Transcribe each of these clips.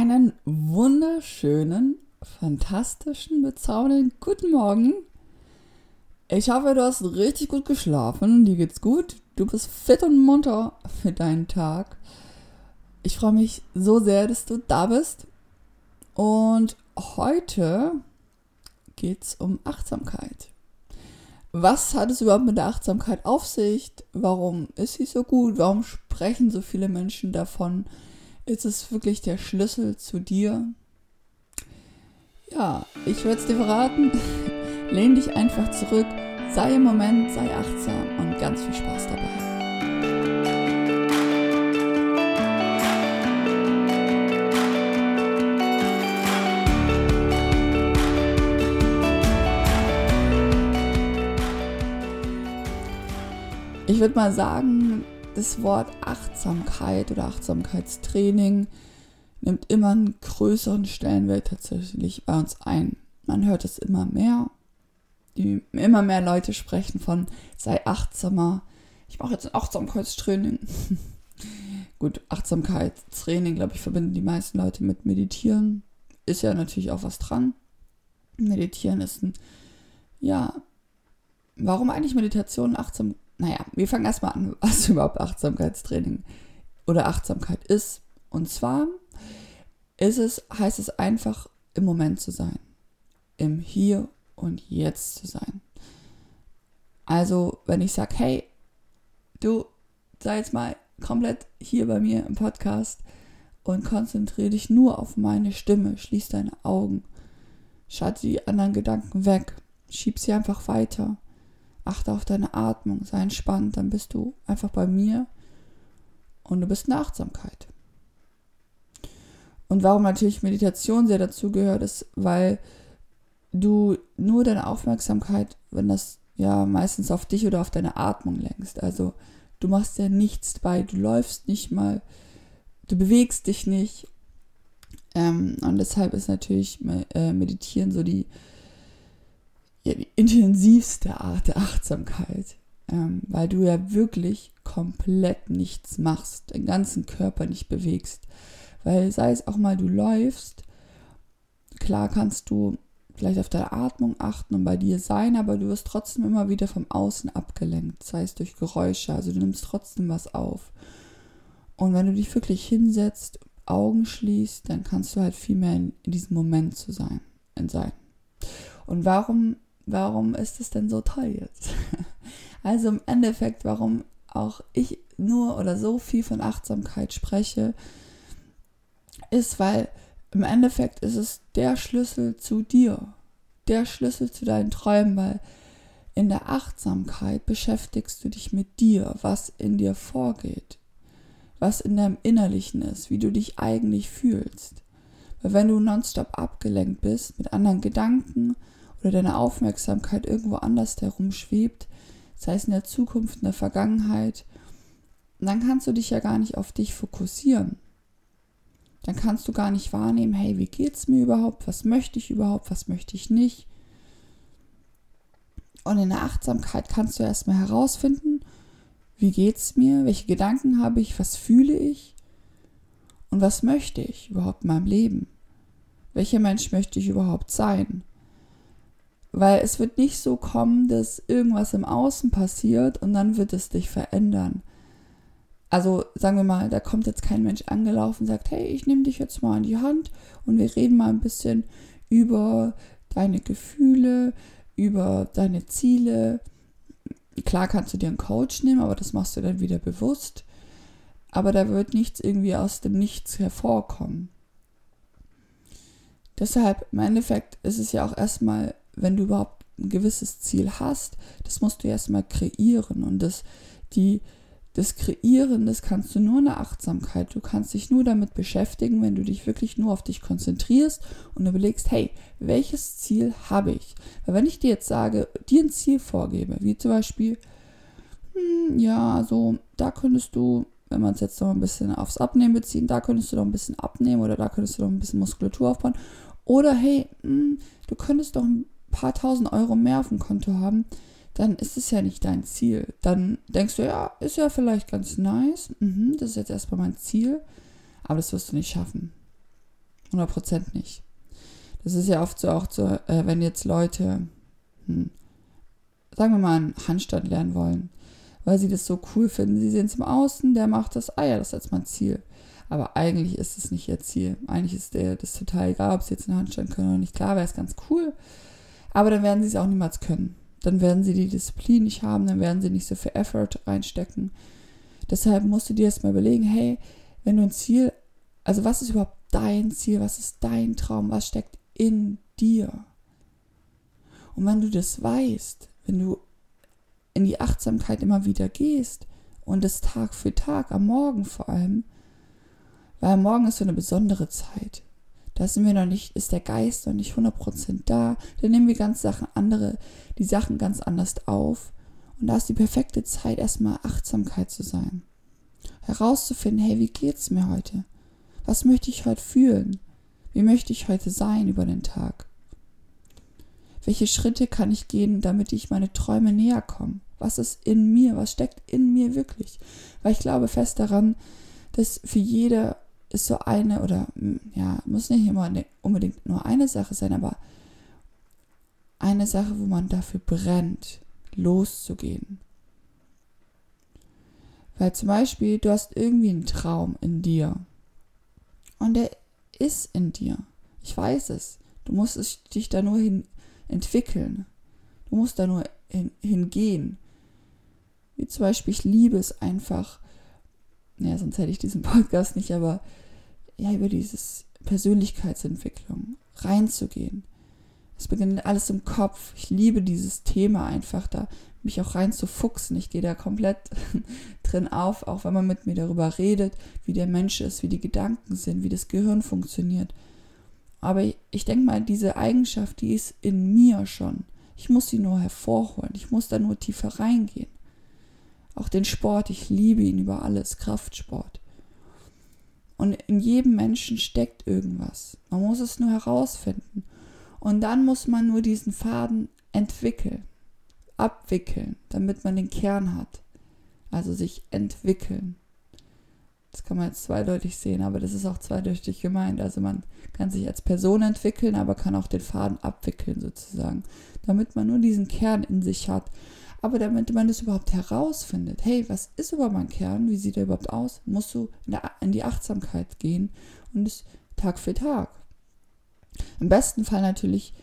Einen wunderschönen, fantastischen, bezaubernden guten Morgen. Ich hoffe, du hast richtig gut geschlafen. Dir geht's gut. Du bist fit und munter für deinen Tag. Ich freue mich so sehr, dass du da bist. Und heute geht's um Achtsamkeit. Was hat es überhaupt mit der Achtsamkeit auf sich? Warum ist sie so gut? Warum sprechen so viele Menschen davon? Ist es wirklich der Schlüssel zu dir? Ja, ich würde es dir verraten. Lehn dich einfach zurück, sei im Moment, sei achtsam und ganz viel Spaß dabei. Ich würde mal sagen, das Wort Achtsamkeit oder Achtsamkeitstraining nimmt immer einen größeren Stellenwert tatsächlich bei uns ein. Man hört es immer mehr. Immer mehr Leute sprechen von sei achtsamer. Ich mache jetzt ein Achtsamkeitstraining. Gut, Achtsamkeitstraining, glaube ich, verbinden die meisten Leute mit Meditieren. Ist ja natürlich auch was dran. Meditieren ist ein, ja, warum eigentlich Meditation achtsam naja, wir fangen erstmal an, was überhaupt Achtsamkeitstraining oder Achtsamkeit ist. Und zwar ist es, heißt es einfach, im Moment zu sein. Im Hier und Jetzt zu sein. Also, wenn ich sage, hey, du sei jetzt mal komplett hier bei mir im Podcast und konzentriere dich nur auf meine Stimme, schließ deine Augen, schalte die anderen Gedanken weg, schieb sie einfach weiter achte auf deine Atmung, sei entspannt, dann bist du einfach bei mir und du bist in Achtsamkeit. Und warum natürlich Meditation sehr dazu gehört, ist, weil du nur deine Aufmerksamkeit, wenn das ja meistens auf dich oder auf deine Atmung lenkst. Also du machst ja nichts bei, du läufst nicht mal, du bewegst dich nicht. Ähm, und deshalb ist natürlich äh, Meditieren so die ja, die intensivste Art der Achtsamkeit, ähm, weil du ja wirklich komplett nichts machst, den ganzen Körper nicht bewegst. Weil sei es auch mal, du läufst, klar kannst du vielleicht auf deine Atmung achten und bei dir sein, aber du wirst trotzdem immer wieder vom Außen abgelenkt, sei es durch Geräusche, also du nimmst trotzdem was auf. Und wenn du dich wirklich hinsetzt, Augen schließt, dann kannst du halt viel mehr in, in diesem Moment zu sein, in sein. Und warum warum ist es denn so toll jetzt? Also im Endeffekt, warum auch ich nur oder so viel von Achtsamkeit spreche, ist, weil im Endeffekt ist es der Schlüssel zu dir, der Schlüssel zu deinen Träumen, weil in der Achtsamkeit beschäftigst du dich mit dir, was in dir vorgeht, was in deinem Innerlichen ist, wie du dich eigentlich fühlst. Weil wenn du nonstop abgelenkt bist mit anderen Gedanken, oder deine Aufmerksamkeit irgendwo anders herumschwebt, sei es in der Zukunft, in der Vergangenheit, dann kannst du dich ja gar nicht auf dich fokussieren. Dann kannst du gar nicht wahrnehmen, hey, wie geht's mir überhaupt? Was möchte ich überhaupt? Was möchte ich nicht? Und in der Achtsamkeit kannst du erstmal herausfinden, wie geht's mir? Welche Gedanken habe ich? Was fühle ich? Und was möchte ich überhaupt in meinem Leben? Welcher Mensch möchte ich überhaupt sein? Weil es wird nicht so kommen, dass irgendwas im Außen passiert und dann wird es dich verändern. Also sagen wir mal, da kommt jetzt kein Mensch angelaufen und sagt, hey, ich nehme dich jetzt mal an die Hand und wir reden mal ein bisschen über deine Gefühle, über deine Ziele. Klar kannst du dir einen Coach nehmen, aber das machst du dann wieder bewusst. Aber da wird nichts irgendwie aus dem Nichts hervorkommen. Deshalb, im Endeffekt ist es ja auch erstmal wenn du überhaupt ein gewisses Ziel hast, das musst du erstmal kreieren. Und das, die, das Kreieren, das kannst du nur in der Achtsamkeit. Du kannst dich nur damit beschäftigen, wenn du dich wirklich nur auf dich konzentrierst und überlegst, hey, welches Ziel habe ich? Weil wenn ich dir jetzt sage, dir ein Ziel vorgebe, wie zum Beispiel, hm, ja, so, da könntest du, wenn man es jetzt noch ein bisschen aufs Abnehmen beziehen, da könntest du noch ein bisschen abnehmen oder da könntest du noch ein bisschen Muskulatur aufbauen. Oder hey, hm, du könntest doch ein paar tausend Euro mehr auf dem Konto haben, dann ist es ja nicht dein Ziel. Dann denkst du, ja, ist ja vielleicht ganz nice. Mhm, das ist jetzt erstmal mein Ziel. Aber das wirst du nicht schaffen. 100% nicht. Das ist ja oft so auch so, äh, wenn jetzt Leute, hm, sagen wir mal, einen Handstand lernen wollen, weil sie das so cool finden. Sie sehen es im Außen, der macht das, ah ja, das ist jetzt mein Ziel. Aber eigentlich ist es nicht ihr Ziel. Eigentlich ist der das total egal, ob sie jetzt einen Handstand können oder nicht. Klar wäre es ganz cool, aber dann werden sie es auch niemals können. Dann werden sie die Disziplin nicht haben, dann werden sie nicht so viel Effort reinstecken. Deshalb musst du dir erstmal überlegen, hey, wenn du ein Ziel, also was ist überhaupt dein Ziel, was ist dein Traum, was steckt in dir? Und wenn du das weißt, wenn du in die Achtsamkeit immer wieder gehst und das Tag für Tag, am Morgen vor allem, weil Morgen ist so eine besondere Zeit. Da sind wir noch nicht, ist der Geist noch nicht 100% da. Da nehmen wir ganz Sachen andere, die Sachen ganz anders auf. Und da ist die perfekte Zeit, erstmal Achtsamkeit zu sein. Herauszufinden, hey, wie geht's mir heute? Was möchte ich heute fühlen? Wie möchte ich heute sein über den Tag? Welche Schritte kann ich gehen, damit ich meine Träume näher komme? Was ist in mir? Was steckt in mir wirklich? Weil ich glaube fest daran, dass für jede ist so eine oder ja, muss nicht immer ne, unbedingt nur eine Sache sein, aber eine Sache, wo man dafür brennt, loszugehen. Weil zum Beispiel, du hast irgendwie einen Traum in dir. Und der ist in dir. Ich weiß es. Du musst dich da nur hin entwickeln. Du musst da nur hin, hingehen. Wie zum Beispiel, ich liebe es einfach, ja, sonst hätte ich diesen Podcast nicht, aber ja, über dieses Persönlichkeitsentwicklung reinzugehen. Es beginnt alles im Kopf. Ich liebe dieses Thema einfach da, mich auch reinzufuchsen. Ich gehe da komplett drin auf, auch wenn man mit mir darüber redet, wie der Mensch ist, wie die Gedanken sind, wie das Gehirn funktioniert. Aber ich denke mal, diese Eigenschaft, die ist in mir schon. Ich muss sie nur hervorholen. Ich muss da nur tiefer reingehen. Auch den Sport, ich liebe ihn über alles, Kraftsport. Und in jedem Menschen steckt irgendwas. Man muss es nur herausfinden. Und dann muss man nur diesen Faden entwickeln, abwickeln, damit man den Kern hat. Also sich entwickeln. Das kann man jetzt zweideutig sehen, aber das ist auch zweideutig gemeint. Also man kann sich als Person entwickeln, aber kann auch den Faden abwickeln sozusagen, damit man nur diesen Kern in sich hat. Aber damit man das überhaupt herausfindet, hey, was ist überhaupt mein Kern? Wie sieht er überhaupt aus? Musst du in, die Achtsamkeit gehen und es Tag für Tag. Im besten Fall natürlich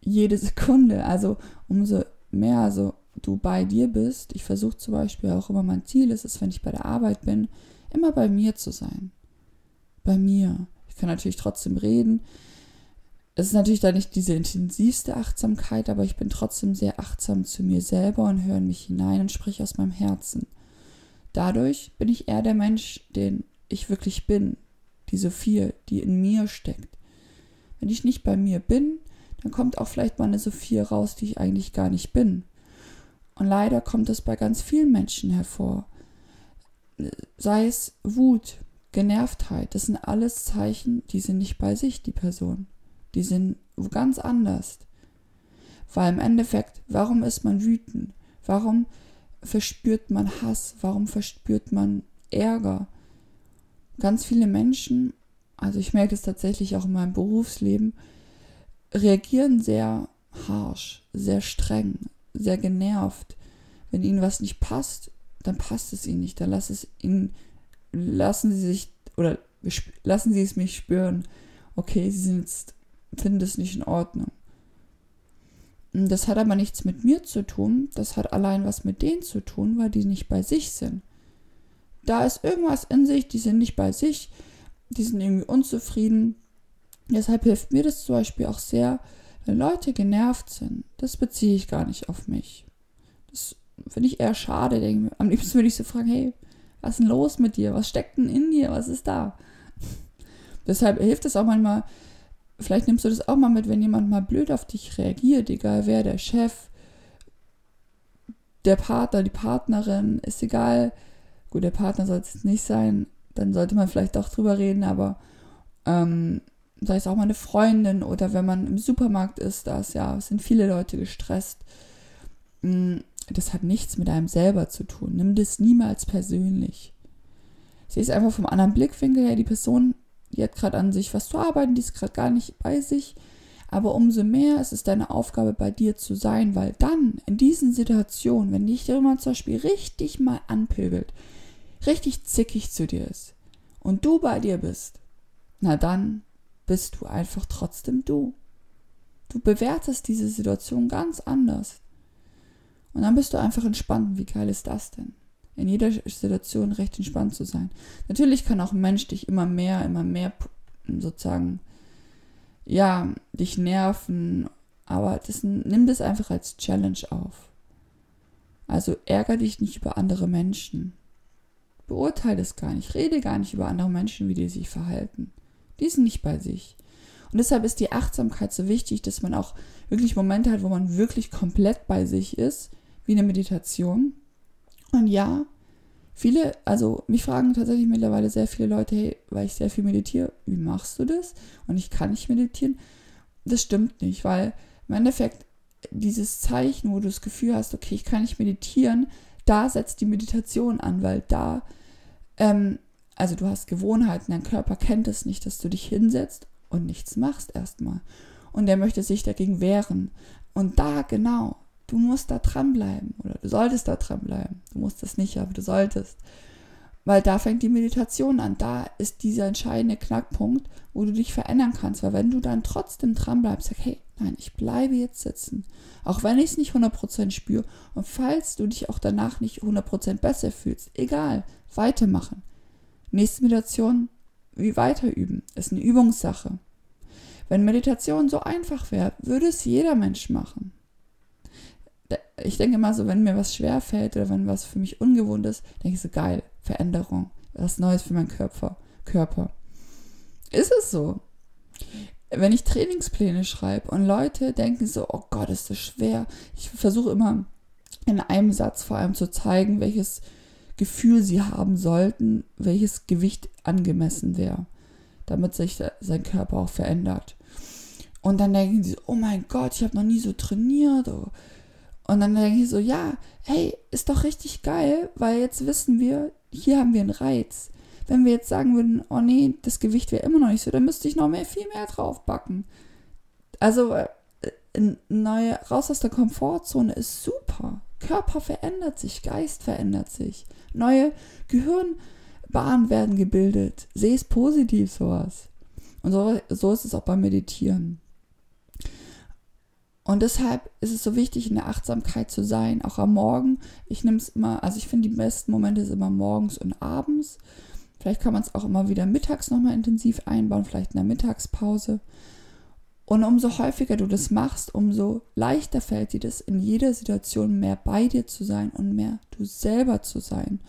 jede Sekunde. Also umso mehr also du bei dir bist. Ich versuche zum Beispiel auch immer mein Ziel ist es, wenn ich bei der Arbeit bin, immer bei mir zu sein. Bei mir. Ich kann natürlich trotzdem reden. Es ist natürlich da nicht diese intensivste Achtsamkeit, aber ich bin trotzdem sehr achtsam zu mir selber und höre mich hinein und spreche aus meinem Herzen. Dadurch bin ich eher der Mensch, den ich wirklich bin. Die Sophie, die in mir steckt. Wenn ich nicht bei mir bin, dann kommt auch vielleicht mal eine Sophie raus, die ich eigentlich gar nicht bin. Und leider kommt es bei ganz vielen Menschen hervor sei es Wut, Genervtheit, das sind alles Zeichen, die sind nicht bei sich, die Person. Die sind ganz anders. Weil im Endeffekt, warum ist man wütend? Warum verspürt man Hass? Warum verspürt man Ärger? Ganz viele Menschen, also ich merke es tatsächlich auch in meinem Berufsleben, reagieren sehr harsh, sehr streng, sehr genervt. Wenn ihnen was nicht passt, dann passt es ihnen nicht. Dann lass es ihnen, lassen sie sich oder lassen sie es mich spüren. Okay, sie sind jetzt, finden es nicht in Ordnung. Das hat aber nichts mit mir zu tun. Das hat allein was mit denen zu tun, weil die nicht bei sich sind. Da ist irgendwas in sich, die sind nicht bei sich, die sind irgendwie unzufrieden. Deshalb hilft mir das zum Beispiel auch sehr, wenn Leute genervt sind. Das beziehe ich gar nicht auf mich. Das finde ich eher schade. Denke, am liebsten würde ich so fragen, hey, was ist denn los mit dir? Was steckt denn in dir? Was ist da? Deshalb hilft es auch manchmal, vielleicht nimmst du das auch mal mit, wenn jemand mal blöd auf dich reagiert, egal wer, der Chef, der Partner, die Partnerin, ist egal. Gut, der Partner soll es nicht sein, dann sollte man vielleicht auch drüber reden, aber ähm, sei es auch mal eine Freundin oder wenn man im Supermarkt ist, da ja, sind viele Leute gestresst. Mm, das hat nichts mit einem selber zu tun. Nimm das niemals persönlich. Sie ist einfach vom anderen Blickwinkel her, die Person die hat gerade an sich was zu arbeiten, die ist gerade gar nicht bei sich. Aber umso mehr ist es deine Aufgabe, bei dir zu sein, weil dann in diesen Situationen, wenn dich jemand zum Beispiel richtig mal anpöbelt, richtig zickig zu dir ist und du bei dir bist, na dann bist du einfach trotzdem du. Du bewertest diese Situation ganz anders. Und dann bist du einfach entspannt. Wie geil ist das denn? In jeder Situation recht entspannt zu sein. Natürlich kann auch ein Mensch dich immer mehr, immer mehr sozusagen, ja, dich nerven. Aber das, nimm das einfach als Challenge auf. Also ärger dich nicht über andere Menschen. Beurteile es gar nicht. Rede gar nicht über andere Menschen, wie die sich verhalten. Die sind nicht bei sich. Und deshalb ist die Achtsamkeit so wichtig, dass man auch wirklich Momente hat, wo man wirklich komplett bei sich ist, wie eine Meditation. Und ja, viele, also mich fragen tatsächlich mittlerweile sehr viele Leute, hey, weil ich sehr viel meditiere, wie machst du das? Und ich kann nicht meditieren. Das stimmt nicht, weil im Endeffekt dieses Zeichen, wo du das Gefühl hast, okay, ich kann nicht meditieren, da setzt die Meditation an, weil da ähm, also du hast Gewohnheiten, dein Körper kennt es nicht, dass du dich hinsetzt und nichts machst erstmal. Und er möchte sich dagegen wehren. Und da genau, du musst da dranbleiben oder du solltest da dranbleiben. Du musst das nicht, aber du solltest. Weil da fängt die Meditation an. Da ist dieser entscheidende Knackpunkt, wo du dich verändern kannst. Weil wenn du dann trotzdem dranbleibst, sag, hey, nein, ich bleibe jetzt sitzen. Auch wenn ich es nicht 100% spüre. Und falls du dich auch danach nicht 100% besser fühlst, egal, weitermachen. Nächste Meditation, wie weiter üben, ist eine Übungssache. Wenn Meditation so einfach wäre, würde es jeder Mensch machen. Ich denke immer so, wenn mir was schwer fällt oder wenn was für mich ungewohnt ist, denke ich so, geil, Veränderung, was Neues für meinen Körper. Körper. Ist es so? Wenn ich Trainingspläne schreibe und Leute denken so, oh Gott, ist das schwer. Ich versuche immer in einem Satz vor allem zu zeigen, welches Gefühl sie haben sollten, welches Gewicht angemessen wäre, damit sich sein Körper auch verändert. Und dann denken sie, oh mein Gott, ich habe noch nie so trainiert. Und dann denke ich so, ja, hey, ist doch richtig geil, weil jetzt wissen wir, hier haben wir einen Reiz. Wenn wir jetzt sagen würden, oh nee, das Gewicht wäre immer noch nicht so, dann müsste ich noch mehr, viel mehr draufbacken. Also, äh, neue, raus aus der Komfortzone ist super. Körper verändert sich, Geist verändert sich. Neue Gehirnbahnen werden gebildet. Sehe es positiv, sowas. Und so, so ist es auch beim Meditieren. Und deshalb ist es so wichtig, in der Achtsamkeit zu sein, auch am Morgen. Ich nehme es immer, also ich finde die besten Momente sind immer morgens und abends. Vielleicht kann man es auch immer wieder mittags nochmal intensiv einbauen, vielleicht in der Mittagspause. Und umso häufiger du das machst, umso leichter fällt dir das in jeder Situation mehr bei dir zu sein und mehr du selber zu sein,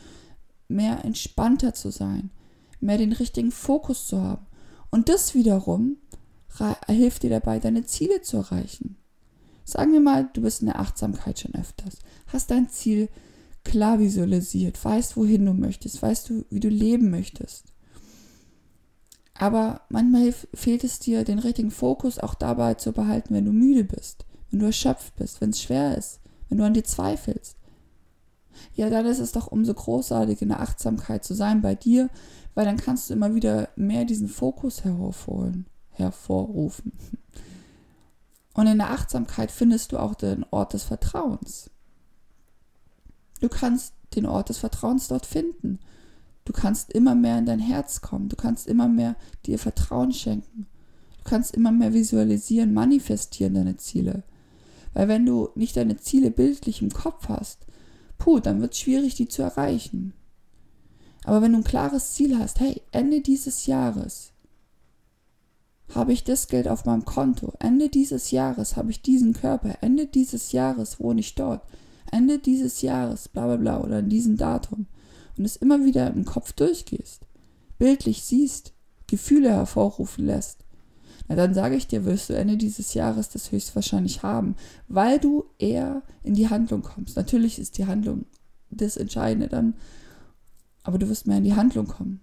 mehr entspannter zu sein, mehr den richtigen Fokus zu haben. Und das wiederum hilft dir dabei, deine Ziele zu erreichen. Sagen wir mal, du bist in der Achtsamkeit schon öfters, hast dein Ziel klar visualisiert, weißt, wohin du möchtest, weißt du, wie du leben möchtest. Aber manchmal fehlt es dir, den richtigen Fokus auch dabei zu behalten, wenn du müde bist, wenn du erschöpft bist, wenn es schwer ist, wenn du an dir zweifelst. Ja, dann ist es doch umso großartiger, in der Achtsamkeit zu sein bei dir, weil dann kannst du immer wieder mehr diesen Fokus hervorholen, hervorrufen. Und in der Achtsamkeit findest du auch den Ort des Vertrauens. Du kannst den Ort des Vertrauens dort finden. Du kannst immer mehr in dein Herz kommen. Du kannst immer mehr dir Vertrauen schenken. Du kannst immer mehr visualisieren, manifestieren deine Ziele. Weil wenn du nicht deine Ziele bildlich im Kopf hast, puh, dann wird es schwierig, die zu erreichen. Aber wenn du ein klares Ziel hast, hey, Ende dieses Jahres habe ich das Geld auf meinem Konto, Ende dieses Jahres habe ich diesen Körper, Ende dieses Jahres wohne ich dort, Ende dieses Jahres, bla bla bla, oder in diesem Datum, und es immer wieder im Kopf durchgehst, bildlich siehst, Gefühle hervorrufen lässt, na dann sage ich dir, wirst du Ende dieses Jahres das höchstwahrscheinlich haben, weil du eher in die Handlung kommst. Natürlich ist die Handlung das Entscheidende dann, aber du wirst mehr in die Handlung kommen.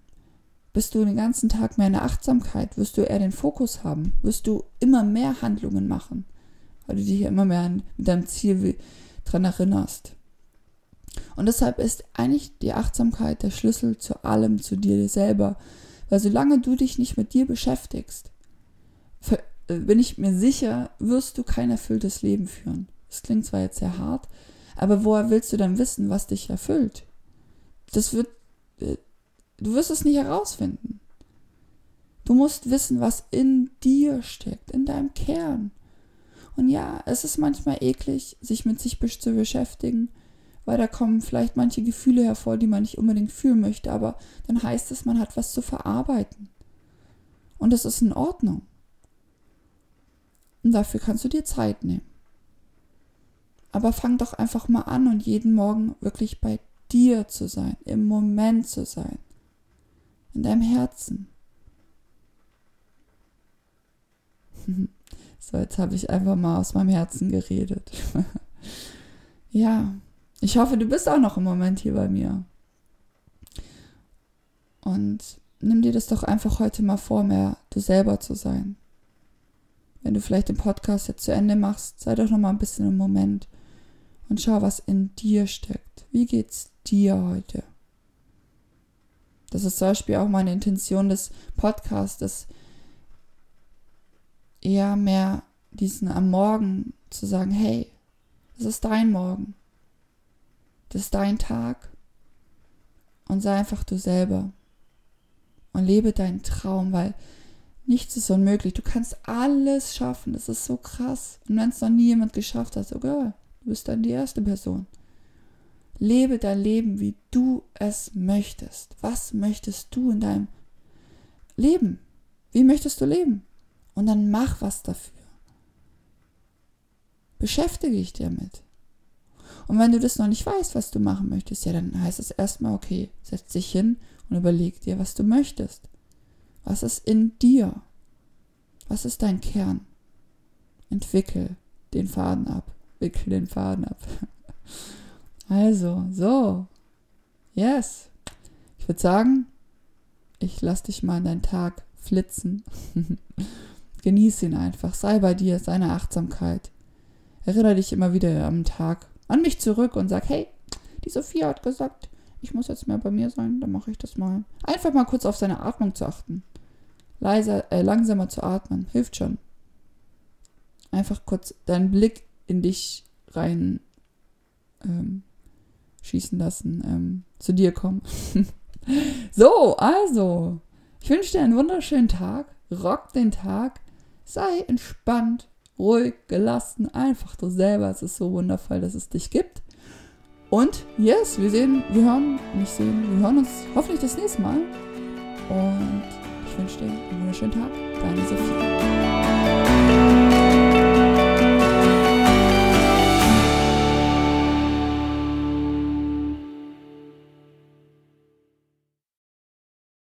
Bist du den ganzen Tag mehr in der Achtsamkeit, wirst du eher den Fokus haben, wirst du immer mehr Handlungen machen, weil du dich immer mehr mit deinem Ziel dran erinnerst. Und deshalb ist eigentlich die Achtsamkeit der Schlüssel zu allem, zu dir selber. Weil solange du dich nicht mit dir beschäftigst, äh, bin ich mir sicher, wirst du kein erfülltes Leben führen. Das klingt zwar jetzt sehr hart, aber woher willst du dann wissen, was dich erfüllt? Das wird, äh, du wirst es nicht herausfinden. Du musst wissen, was in dir steckt, in deinem Kern. Und ja, es ist manchmal eklig, sich mit sich zu beschäftigen, weil da kommen vielleicht manche Gefühle hervor, die man nicht unbedingt fühlen möchte, aber dann heißt es, man hat was zu verarbeiten. Und das ist in Ordnung. Und dafür kannst du dir Zeit nehmen. Aber fang doch einfach mal an und jeden Morgen wirklich bei dir zu sein, im Moment zu sein, in deinem Herzen. So, jetzt habe ich einfach mal aus meinem Herzen geredet. ja, ich hoffe, du bist auch noch im Moment hier bei mir. Und nimm dir das doch einfach heute mal vor, mehr du selber zu sein. Wenn du vielleicht den Podcast jetzt zu Ende machst, sei doch noch mal ein bisschen im Moment und schau, was in dir steckt. Wie geht's dir heute? Das ist zum Beispiel auch meine Intention des Podcasts, eher mehr diesen am Morgen zu sagen, hey, es ist dein Morgen. Das ist dein Tag. Und sei einfach du selber. Und lebe deinen Traum, weil nichts ist unmöglich. Du kannst alles schaffen. Das ist so krass. Und wenn es noch nie jemand geschafft hat, sogar, du bist dann die erste Person. Lebe dein Leben, wie du es möchtest. Was möchtest du in deinem Leben? Wie möchtest du leben? Und dann mach was dafür. Beschäftige dich damit. Und wenn du das noch nicht weißt, was du machen möchtest, ja, dann heißt es erstmal, okay, setz dich hin und überleg dir, was du möchtest. Was ist in dir? Was ist dein Kern? Entwickel den Faden ab. Wickel den Faden ab. Also, so. Yes. Ich würde sagen, ich lass dich mal in deinen Tag flitzen. Genieß ihn einfach. Sei bei dir, seine Achtsamkeit. Erinnere dich immer wieder am Tag an mich zurück und sag, hey, die Sophia hat gesagt, ich muss jetzt mehr bei mir sein, dann mache ich das mal. Einfach mal kurz auf seine Atmung zu achten. Leiser, äh, langsamer zu atmen, hilft schon. Einfach kurz deinen Blick in dich rein ähm, schießen lassen, ähm, zu dir kommen. so, also, ich wünsche dir einen wunderschönen Tag. Rock den Tag. Sei entspannt, ruhig, gelassen, einfach du selber. Es ist so wundervoll, dass es dich gibt. Und yes, wir sehen, wir hören, nicht sehen, wir hören uns hoffentlich das nächste Mal. Und ich wünsche dir einen wunderschönen Tag. Deine Sophie.